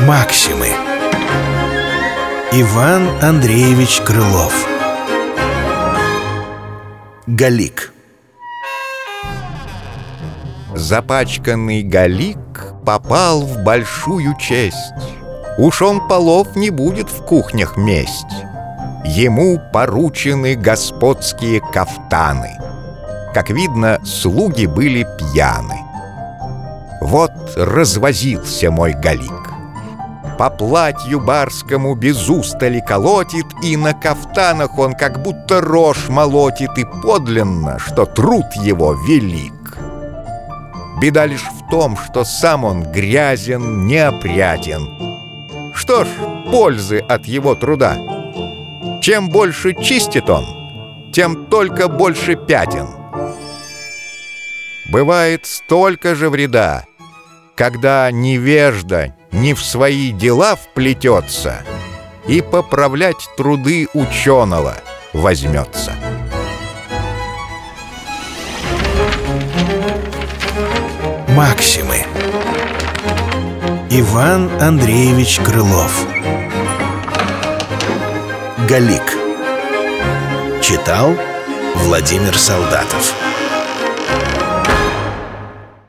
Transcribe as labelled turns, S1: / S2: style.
S1: Максимы. Иван Андреевич Крылов. Галик.
S2: Запачканный Галик попал в большую честь. Уж он полов не будет в кухнях месть Ему поручены господские кафтаны Как видно, слуги были пьяны Вот развозился мой Галик по платью барскому без устали колотит, И на кафтанах он как будто рожь молотит, И подлинно, что труд его велик. Беда лишь в том, что сам он грязен, неопрятен. Что ж, пользы от его труда. Чем больше чистит он, тем только больше пятен. Бывает столько же вреда, когда невежда не в свои дела вплетется и поправлять труды ученого возьмется.
S1: Максимы Иван Андреевич Крылов Галик. Читал Владимир Солдатов.